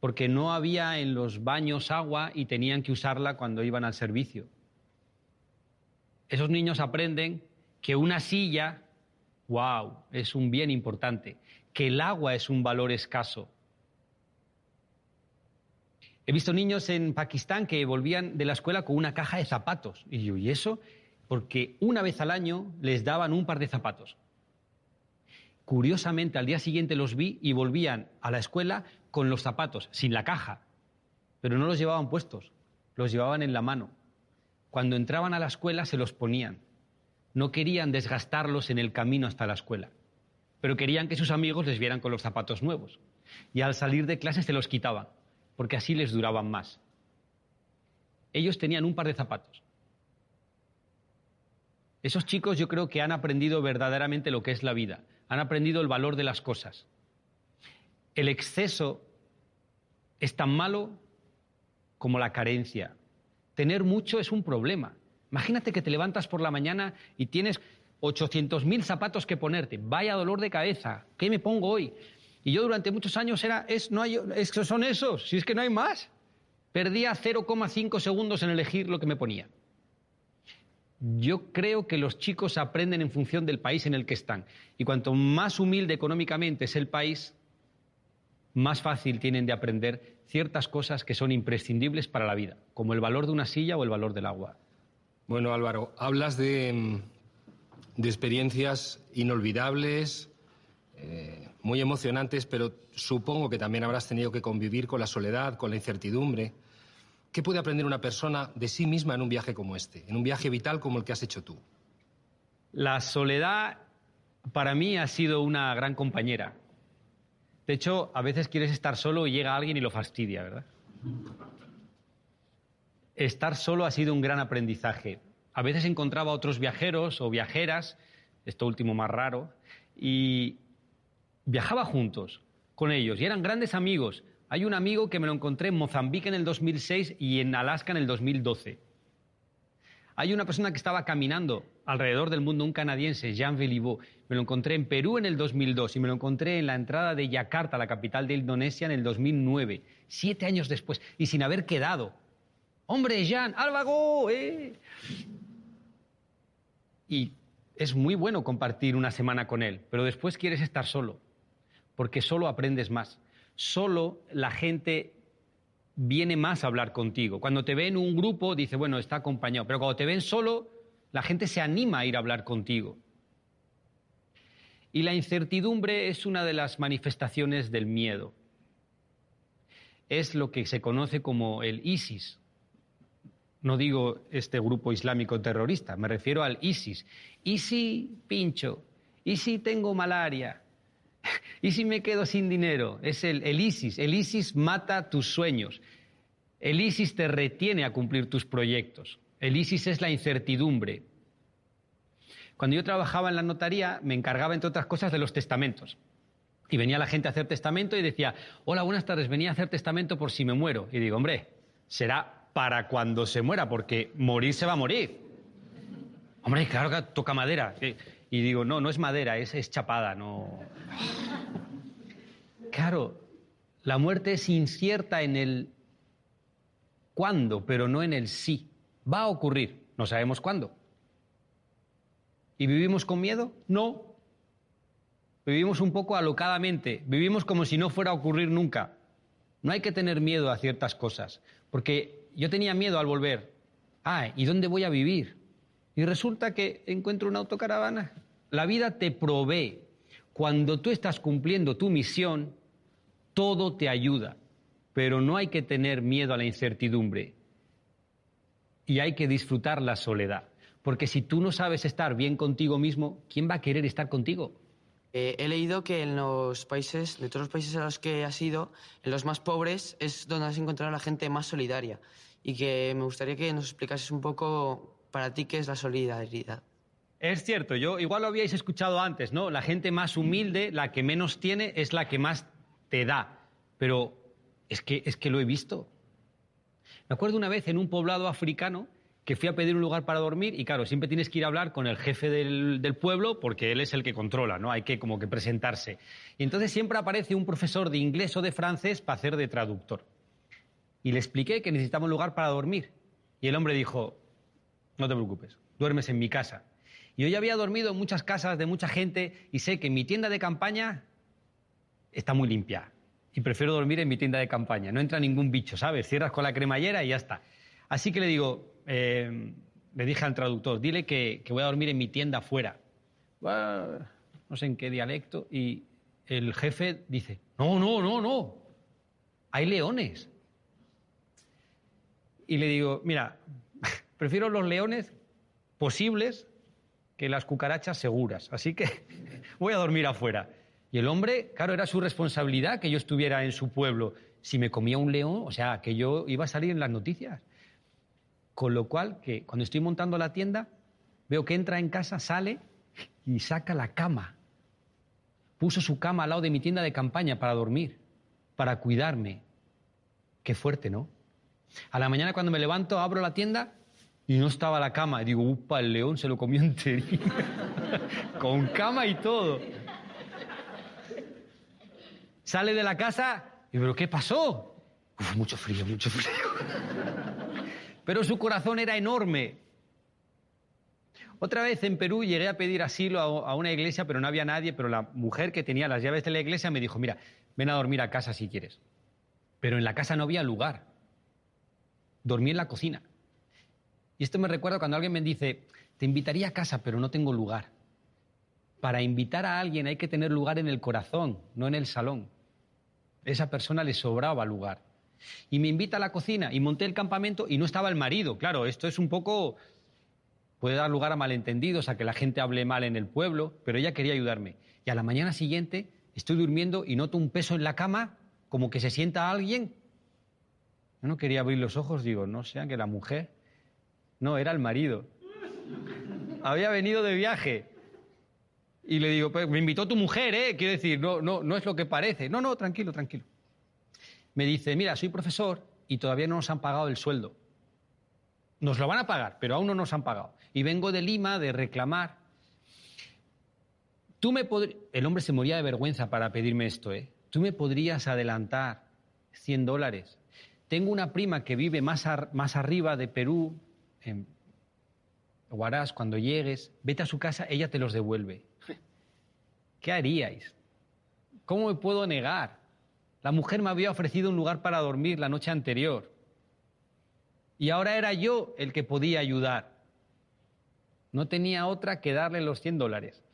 porque no había en los baños agua y tenían que usarla cuando iban al servicio. Esos niños aprenden que una silla, wow, es un bien importante, que el agua es un valor escaso. He visto niños en Pakistán que volvían de la escuela con una caja de zapatos. Y yo, ¿y eso? Porque una vez al año les daban un par de zapatos. Curiosamente, al día siguiente los vi y volvían a la escuela con los zapatos, sin la caja, pero no los llevaban puestos, los llevaban en la mano. Cuando entraban a la escuela se los ponían. No querían desgastarlos en el camino hasta la escuela, pero querían que sus amigos les vieran con los zapatos nuevos. Y al salir de clase se los quitaban, porque así les duraban más. ellos tenían un par de zapatos. Esos chicos yo creo que han aprendido verdaderamente lo que es la vida, han aprendido el valor de las cosas. El exceso es tan malo como la carencia. Tener mucho es un problema. Imagínate que te levantas por la mañana y tienes 800.000 zapatos que ponerte. Vaya dolor de cabeza. ¿Qué me pongo hoy? Y yo durante muchos años era, es, no hay, es, son esos, si es que no hay más. Perdía 0,5 segundos en elegir lo que me ponía. Yo creo que los chicos aprenden en función del país en el que están. Y cuanto más humilde económicamente es el país, más fácil tienen de aprender ciertas cosas que son imprescindibles para la vida, como el valor de una silla o el valor del agua. Bueno, Álvaro, hablas de, de experiencias inolvidables, eh, muy emocionantes, pero supongo que también habrás tenido que convivir con la soledad, con la incertidumbre. ¿Qué puede aprender una persona de sí misma en un viaje como este, en un viaje vital como el que has hecho tú? La soledad para mí ha sido una gran compañera. De hecho, a veces quieres estar solo y llega alguien y lo fastidia, ¿verdad? Estar solo ha sido un gran aprendizaje. A veces encontraba otros viajeros o viajeras, esto último más raro, y viajaba juntos con ellos y eran grandes amigos. Hay un amigo que me lo encontré en Mozambique en el 2006 y en Alaska en el 2012. Hay una persona que estaba caminando alrededor del mundo, un canadiense, Jean Velibó. Me lo encontré en Perú en el 2002 y me lo encontré en la entrada de Yakarta, la capital de Indonesia, en el 2009, siete años después, y sin haber quedado. ¡Hombre, Jean! ¡Álvago! ¡Eh! Y es muy bueno compartir una semana con él, pero después quieres estar solo porque solo aprendes más. Solo la gente viene más a hablar contigo. Cuando te ven en un grupo, dice, bueno, está acompañado, pero cuando te ven solo, la gente se anima a ir a hablar contigo. Y la incertidumbre es una de las manifestaciones del miedo. Es lo que se conoce como el ISIS. No digo este grupo islámico terrorista, me refiero al ISIS. ¿Y si pincho? ¿Y si tengo malaria? ¿Y si me quedo sin dinero? Es el, ISIS. El ISIS mata tus sueños. El ISIS te retiene a cumplir tus proyectos. El ISIS es la incertidumbre. Cuando yo trabajaba en la notaría, me encargaba, entre otras cosas, de los testamentos. Y venía la gente a hacer testamento y decía, hola, buenas tardes, venía a hacer testamento por si me muero. Y digo, hombre, será para cuando se muera, porque morir se va a morir. Hombre, claro que toca madera. Y digo, no, no es madera, es, es chapada, no. Claro, la muerte es incierta en el cuándo, pero no en el sí. Va a ocurrir, no sabemos cuándo. ¿Y vivimos con miedo? No. Vivimos un poco alocadamente, vivimos como si no fuera a ocurrir nunca. No hay que tener miedo a ciertas cosas, porque yo tenía miedo al volver. Ah, ¿y dónde voy a vivir? Y resulta que encuentro una autocaravana. La vida te provee. Cuando tú estás cumpliendo tu misión, todo te ayuda. Pero no hay que tener miedo a la incertidumbre. Y hay que disfrutar la soledad. Porque si tú no sabes estar bien contigo mismo, ¿quién va a querer estar contigo? Eh, he leído que en los países, de todos los países a los que has ido, en los más pobres es donde has encontrado a la gente más solidaria. Y que me gustaría que nos explicases un poco para ti qué es la solidaridad. Es cierto, yo igual lo habíais escuchado antes, ¿no? La gente más humilde, la que menos tiene, es la que más te da. Pero es que, es que lo he visto. Me acuerdo una vez en un poblado africano que fui a pedir un lugar para dormir y claro, siempre tienes que ir a hablar con el jefe del, pueblo porque él es el que controla, ¿no? Hay que como que presentarse. Y entonces siempre aparece un profesor de inglés o de francés para hacer de traductor. Y le expliqué que necesitaba un lugar para dormir. Y el hombre dijo, no te preocupes, duermes en mi casa. Y yo ya había dormido en muchas casas de mucha gente y sé que mi tienda de campaña está muy limpia. Y prefiero dormir en mi tienda de campaña. No entra ningún bicho, ¿sabes? Cierras con la cremallera y ya está. Así que le digo, eh, le dije al traductor, dile que, que, voy a dormir en mi tienda afuera. No sé en qué dialecto. Y el jefe dice, no, no, no, no. Hay leones. Y le digo, mira, Prefiero los leones posibles que las cucarachas seguras. Así que voy a dormir afuera. Y el hombre, claro, era su responsabilidad que yo estuviera en su pueblo. Si me comía un león, o sea, que yo iba a salir en las noticias. Con lo cual, que cuando estoy montando la tienda, veo que entra en casa, sale y saca la cama. Puso su cama al lado de mi tienda de campaña para dormir, para cuidarme. Qué fuerte, ¿no? A la mañana cuando me levanto, abro la tienda y no estaba la cama. Y digo, upa, el león se lo comió entero. Con cama y todo. Sale de la casa y pero ¿qué pasó? Mucho frío, mucho frío. Pero su corazón era enorme. Otra vez en Perú llegué a pedir asilo a una iglesia, pero no había nadie, pero la mujer que tenía las llaves de la iglesia me dijo, mira, ven a dormir a casa si quieres. Pero en la casa no había lugar. Dormí en la cocina. Y esto me recuerda cuando alguien me dice, te invitaría a casa, pero no tengo lugar. Para invitar a alguien hay que tener lugar en el corazón, no en el salón. Esa persona le sobraba lugar. Y me invita a la cocina y monté el campamento y no estaba el marido. Claro, esto es un poco... puede dar lugar a malentendidos, a que la gente hable mal en el pueblo, pero ella quería ayudarme. Y a la mañana siguiente estoy durmiendo y noto un peso en la cama, como que se sienta alguien. Yo no quería abrir los ojos, digo, no sea que la mujer. No, era el marido. Había venido de viaje. Y le digo, pues me invitó tu mujer, ¿eh? Quiero decir, no, no, no es lo que parece. No, no, tranquilo, tranquilo. Me dice, mira, soy profesor y todavía no nos han pagado el sueldo. Nos lo van a pagar, pero aún no nos han pagado. Y vengo de Lima de reclamar. Tú me El hombre se moría de vergüenza para pedirme esto, ¿eh? Tú me podrías adelantar 100 dólares. Tengo una prima que vive más, más arriba de Perú, en Huaraz, cuando llegues, vete a su casa, ella te los devuelve. ¿Qué haríais? ¿Cómo me puedo negar? La mujer me había ofrecido un lugar para dormir la noche anterior. Y ahora era yo el que podía ayudar. No tenía otra que darle los 100 dólares.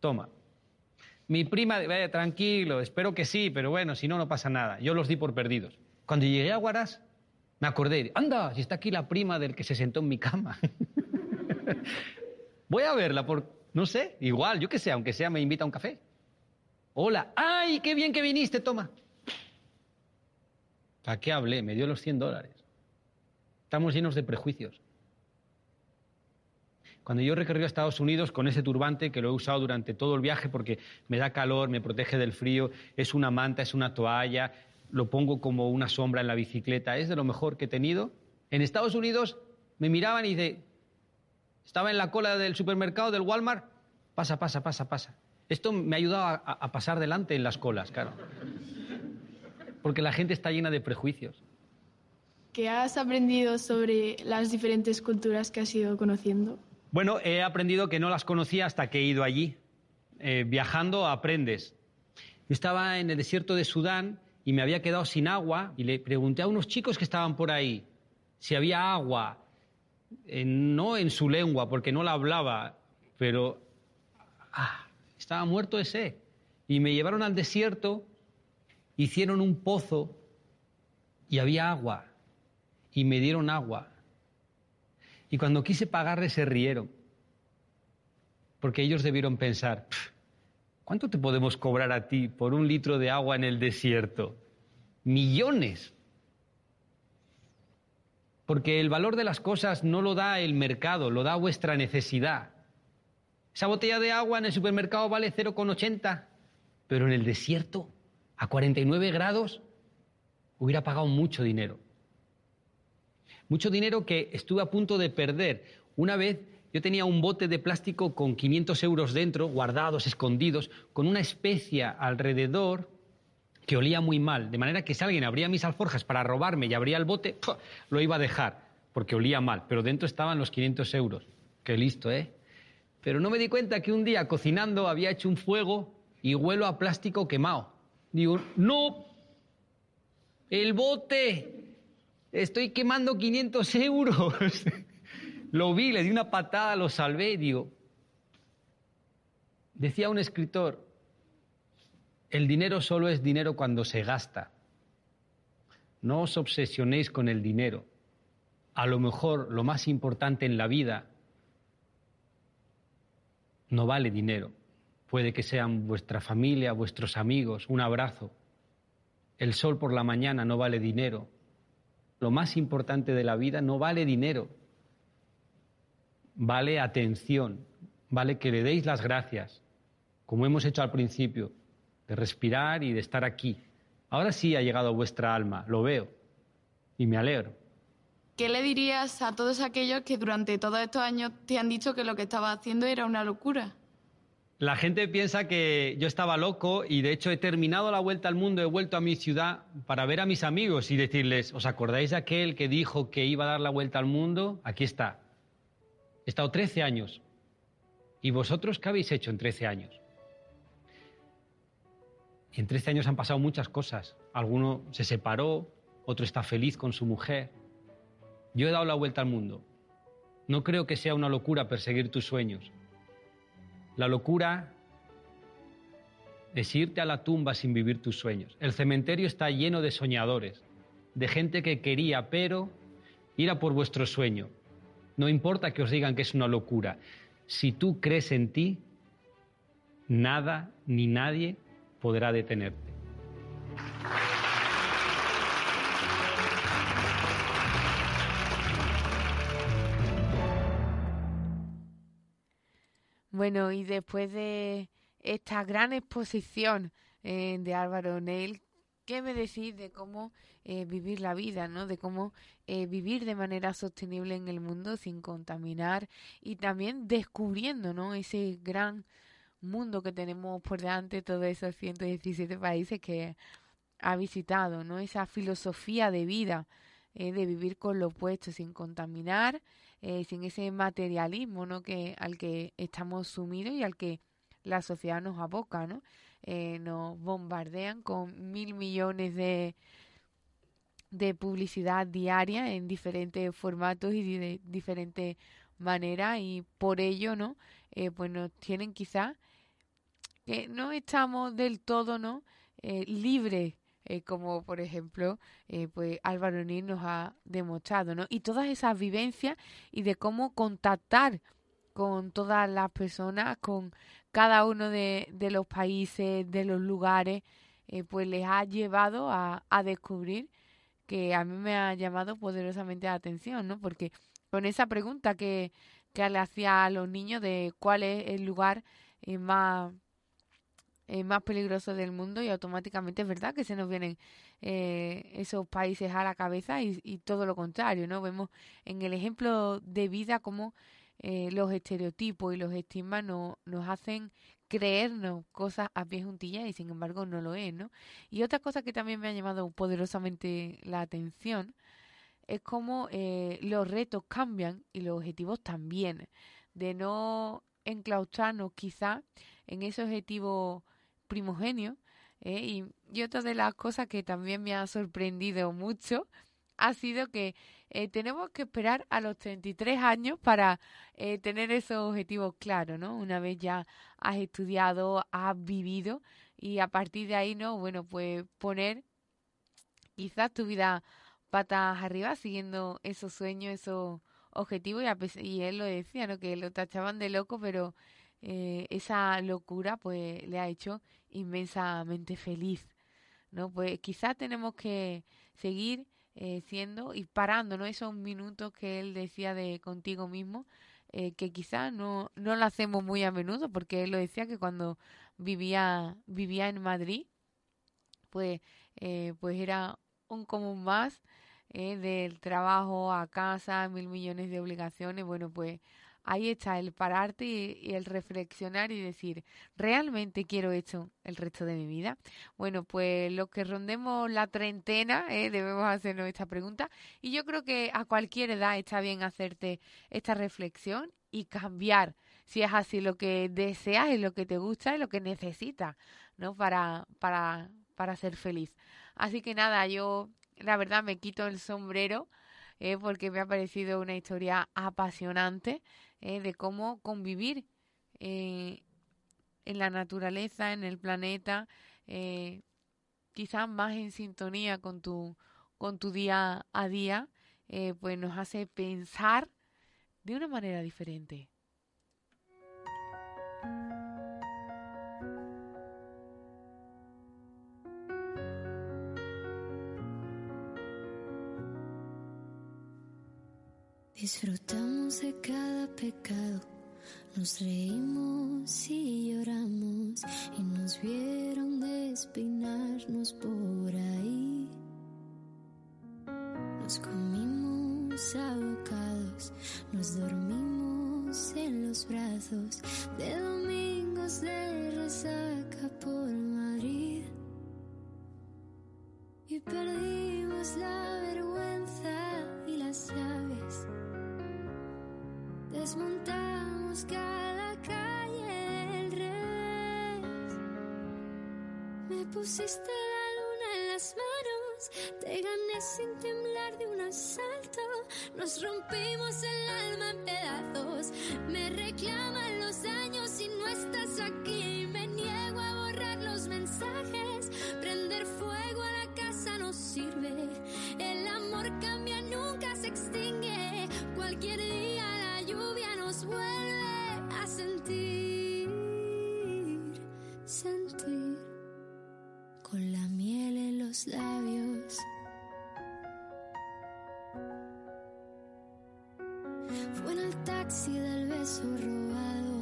Toma. Mi prima, vaya, tranquilo, espero que sí, pero bueno, si no, no pasa nada. Yo los di por perdidos. Cuando llegué a Guaraz, me acordé, anda, si está aquí la prima del que se sentó en mi cama. Voy a verla por, no sé, igual, yo qué sé, aunque sea me invita a un café. Hola, ay, qué bien que viniste, toma. ¿Para qué hablé? Me dio los 100 dólares. Estamos llenos de prejuicios. Cuando yo recorrí a Estados Unidos con ese turbante que lo he usado durante todo el viaje porque me da calor, me protege del frío, es una manta, es una toalla, lo pongo como una sombra en la bicicleta, es de lo mejor que he tenido. En Estados Unidos me miraban y de, estaba en la cola del supermercado, del Walmart, pasa, pasa, pasa, pasa. Esto me ha ayudado a, a pasar delante en las colas, claro. Porque la gente está llena de prejuicios. ¿Qué has aprendido sobre las diferentes culturas que has ido conociendo? Bueno, he aprendido que no las conocía hasta que he ido allí. Eh, viajando aprendes. Yo estaba en el desierto de Sudán y me había quedado sin agua y le pregunté a unos chicos que estaban por ahí si había agua, no en su lengua porque no la hablaba, pero ah, estaba muerto ese. Y me llevaron al desierto, hicieron un pozo y había agua y me dieron agua. Y cuando quise pagarle se rieron, porque ellos debieron pensar, ¿cuánto te podemos cobrar a ti por un litro de agua en el desierto? Millones. Porque el valor de las cosas no lo da el mercado, lo da vuestra necesidad. Esa botella de agua en el supermercado vale 0,80, pero en el desierto, a 49 grados, hubiera pagado mucho dinero. Mucho dinero que estuve a punto de perder. Una vez yo tenía un bote de plástico con 500 euros dentro, guardados, escondidos, con una especia alrededor que olía muy mal. De manera que si alguien abría mis alforjas para robarme y abría el bote, lo iba a dejar, porque olía mal. Pero dentro estaban los 500 euros. Qué listo, ¿eh? Pero no me di cuenta que un día cocinando había hecho un fuego y huelo a plástico quemado. Digo, no, el bote, estoy quemando 500 euros. lo vi, le di una patada, lo salvé digo, decía un escritor, el dinero solo es dinero cuando se gasta. No os obsesionéis con el dinero. A lo mejor lo más importante en la vida no vale dinero. Puede que sean vuestra familia, vuestros amigos, un abrazo. El sol por la mañana no vale dinero. lo más importante de la vida no vale dinero, vale atención, vale que le deis las gracias, como hemos hecho al principio, de respirar y de estar aquí. Ahora sí ha llegado vuestra alma, lo veo, y me alegro. ¿Qué le dirías a todos aquellos que durante todos estos años te han dicho que lo que estaba haciendo era una locura? La gente piensa que yo estaba loco y de hecho he terminado la vuelta al mundo, he vuelto a mi ciudad para ver a mis amigos y decirles, ¿os acordáis de aquel que dijo que iba a dar la vuelta al mundo? Aquí está. He estado 13 años. ¿Y vosotros qué habéis hecho en 13 años? En 13 años han pasado muchas cosas. Alguno se separó, otro está feliz con su mujer. Yo he dado la vuelta al mundo. No creo que sea una locura perseguir tus sueños. La locura es irte a la tumba sin vivir tus sueños. El cementerio está lleno de soñadores, de gente que quería, pero ir a por vuestro sueño. No importa que os digan que es una locura. Si tú crees en ti, nada ni nadie podrá detenerte. Bueno, y después de esta gran exposición eh, de Álvaro Neil, ¿qué me decís de cómo eh, vivir la vida, ¿no? De cómo eh, vivir de manera sostenible en el mundo sin contaminar y también descubriendo, ¿no? Ese gran mundo que tenemos por delante, todos esos 117 países que ha visitado, ¿no? Esa filosofía de vida, de vivir con lo opuesto, sin contaminar eh, sin ese materialismo ¿no? que, al que estamos sumidos y al que la sociedad nos aboca, ¿no? Eh, nos bombardean con mil millones de, de publicidad diaria en diferentes formatos y de diferentes maneras y por ello, ¿no? Eh, pues nos tienen quizás que no estamos del todo, ¿no? libres eh, como por ejemplo eh, pues Álvaro Nin nos ha demostrado, ¿no? Y todas esas vivencias y de cómo contactar con todas las personas, con cada uno de, de los países, de los lugares, eh, pues les ha llevado a, a descubrir que a mí me ha llamado poderosamente la atención, ¿no? Porque con esa pregunta que, que le hacía a los niños de cuál es el lugar más eh, más peligroso del mundo y automáticamente es verdad que se nos vienen eh, esos países a la cabeza y, y, todo lo contrario, ¿no? Vemos en el ejemplo de vida como eh, los estereotipos y los estigmas no, nos hacen creernos cosas a pie juntillas y sin embargo no lo es, ¿no? Y otra cosa que también me ha llamado poderosamente la atención es cómo eh, los retos cambian y los objetivos también, de no enclaustrarnos quizá en ese objetivo primogenio. ¿eh? Y, otra de las cosas que también me ha sorprendido mucho ha sido que eh, tenemos que esperar a los 33 años para eh, tener esos objetivos claros, ¿no? Una vez ya has estudiado, has vivido y a partir de ahí, ¿no? Bueno, pues poner quizás tu vida patas arriba siguiendo esos sueños, esos objetivos y, y él lo decía, ¿no? Que lo tachaban de loco, pero eh, esa locura pues le ha hecho inmensamente feliz, ¿no? Pues quizás tenemos que seguir eh, siendo y parando, ¿no? Esos minutos que él decía de contigo mismo, eh, que quizás no, no lo hacemos muy a menudo, porque él lo decía que cuando vivía, vivía en Madrid, pues, pues era un común más del trabajo a casa, mil millones de obligaciones, bueno, pues ahí está el pararte y, el reflexionar y decir, ¿realmente quiero esto el resto de mi vida? Bueno, pues los que rondemos la treintena eh, debemos hacernos esta pregunta y yo creo que a cualquier edad está bien hacerte esta reflexión y cambiar si es así lo que deseas y lo que te gusta y lo que necesitas, ¿no? Para, para, para ser feliz. Así que nada, yo la verdad me quito el sombrero eh, porque me ha parecido una historia apasionante eh, de cómo convivir eh, en la naturaleza, en el planeta, eh, quizás más en sintonía con tu, con tu día a día, pues nos hace pensar de una manera diferente. Disfrutamos de cada pecado, nos reímos y lloramos y nos vieron despeinarnos por ahí. Nos comimos abocados, nos dormimos en los brazos de domingos de resaca por Madrid. Y perdimos la vergüenza Desmontamos cada calle el revés. Me pusiste la luna en las manos, te gané sin temblar de un asalto. Nos rompimos el alma en pedazos. Me reclaman los años y no estás aquí. Me niego a borrar los mensajes. Prender fuego a la casa no sirve. El amor cambia, nunca se extingue. Cualquier vuelve a sentir. Sentir con la miel en los labios. Fue en el taxi del beso robado,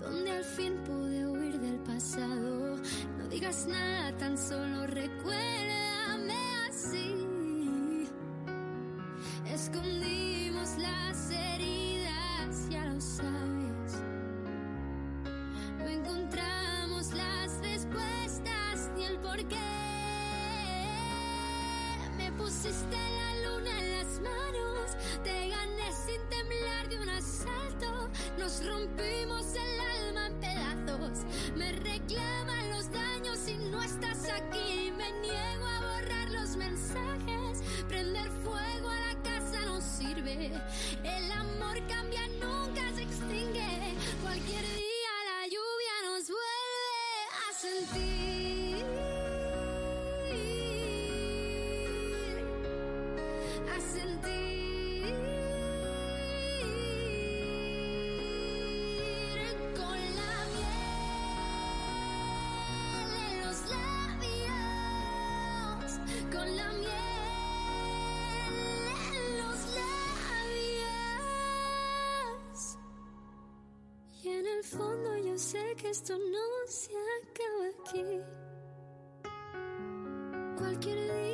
donde al fin pude huir del pasado. No digas nada, tan solo recuérdame así. Escondimos las heridas, No encontramos las respuestas ni el porqué. Me pusiste la luna en las manos, te gané sin temblar de un asalto. Nos rompimos el alma en pedazos. Me reclaman los daños y no estás aquí. Me niego a borrar los mensajes. Prender fuego a la casa no sirve. Esto no se acaba aquí. Cualquier día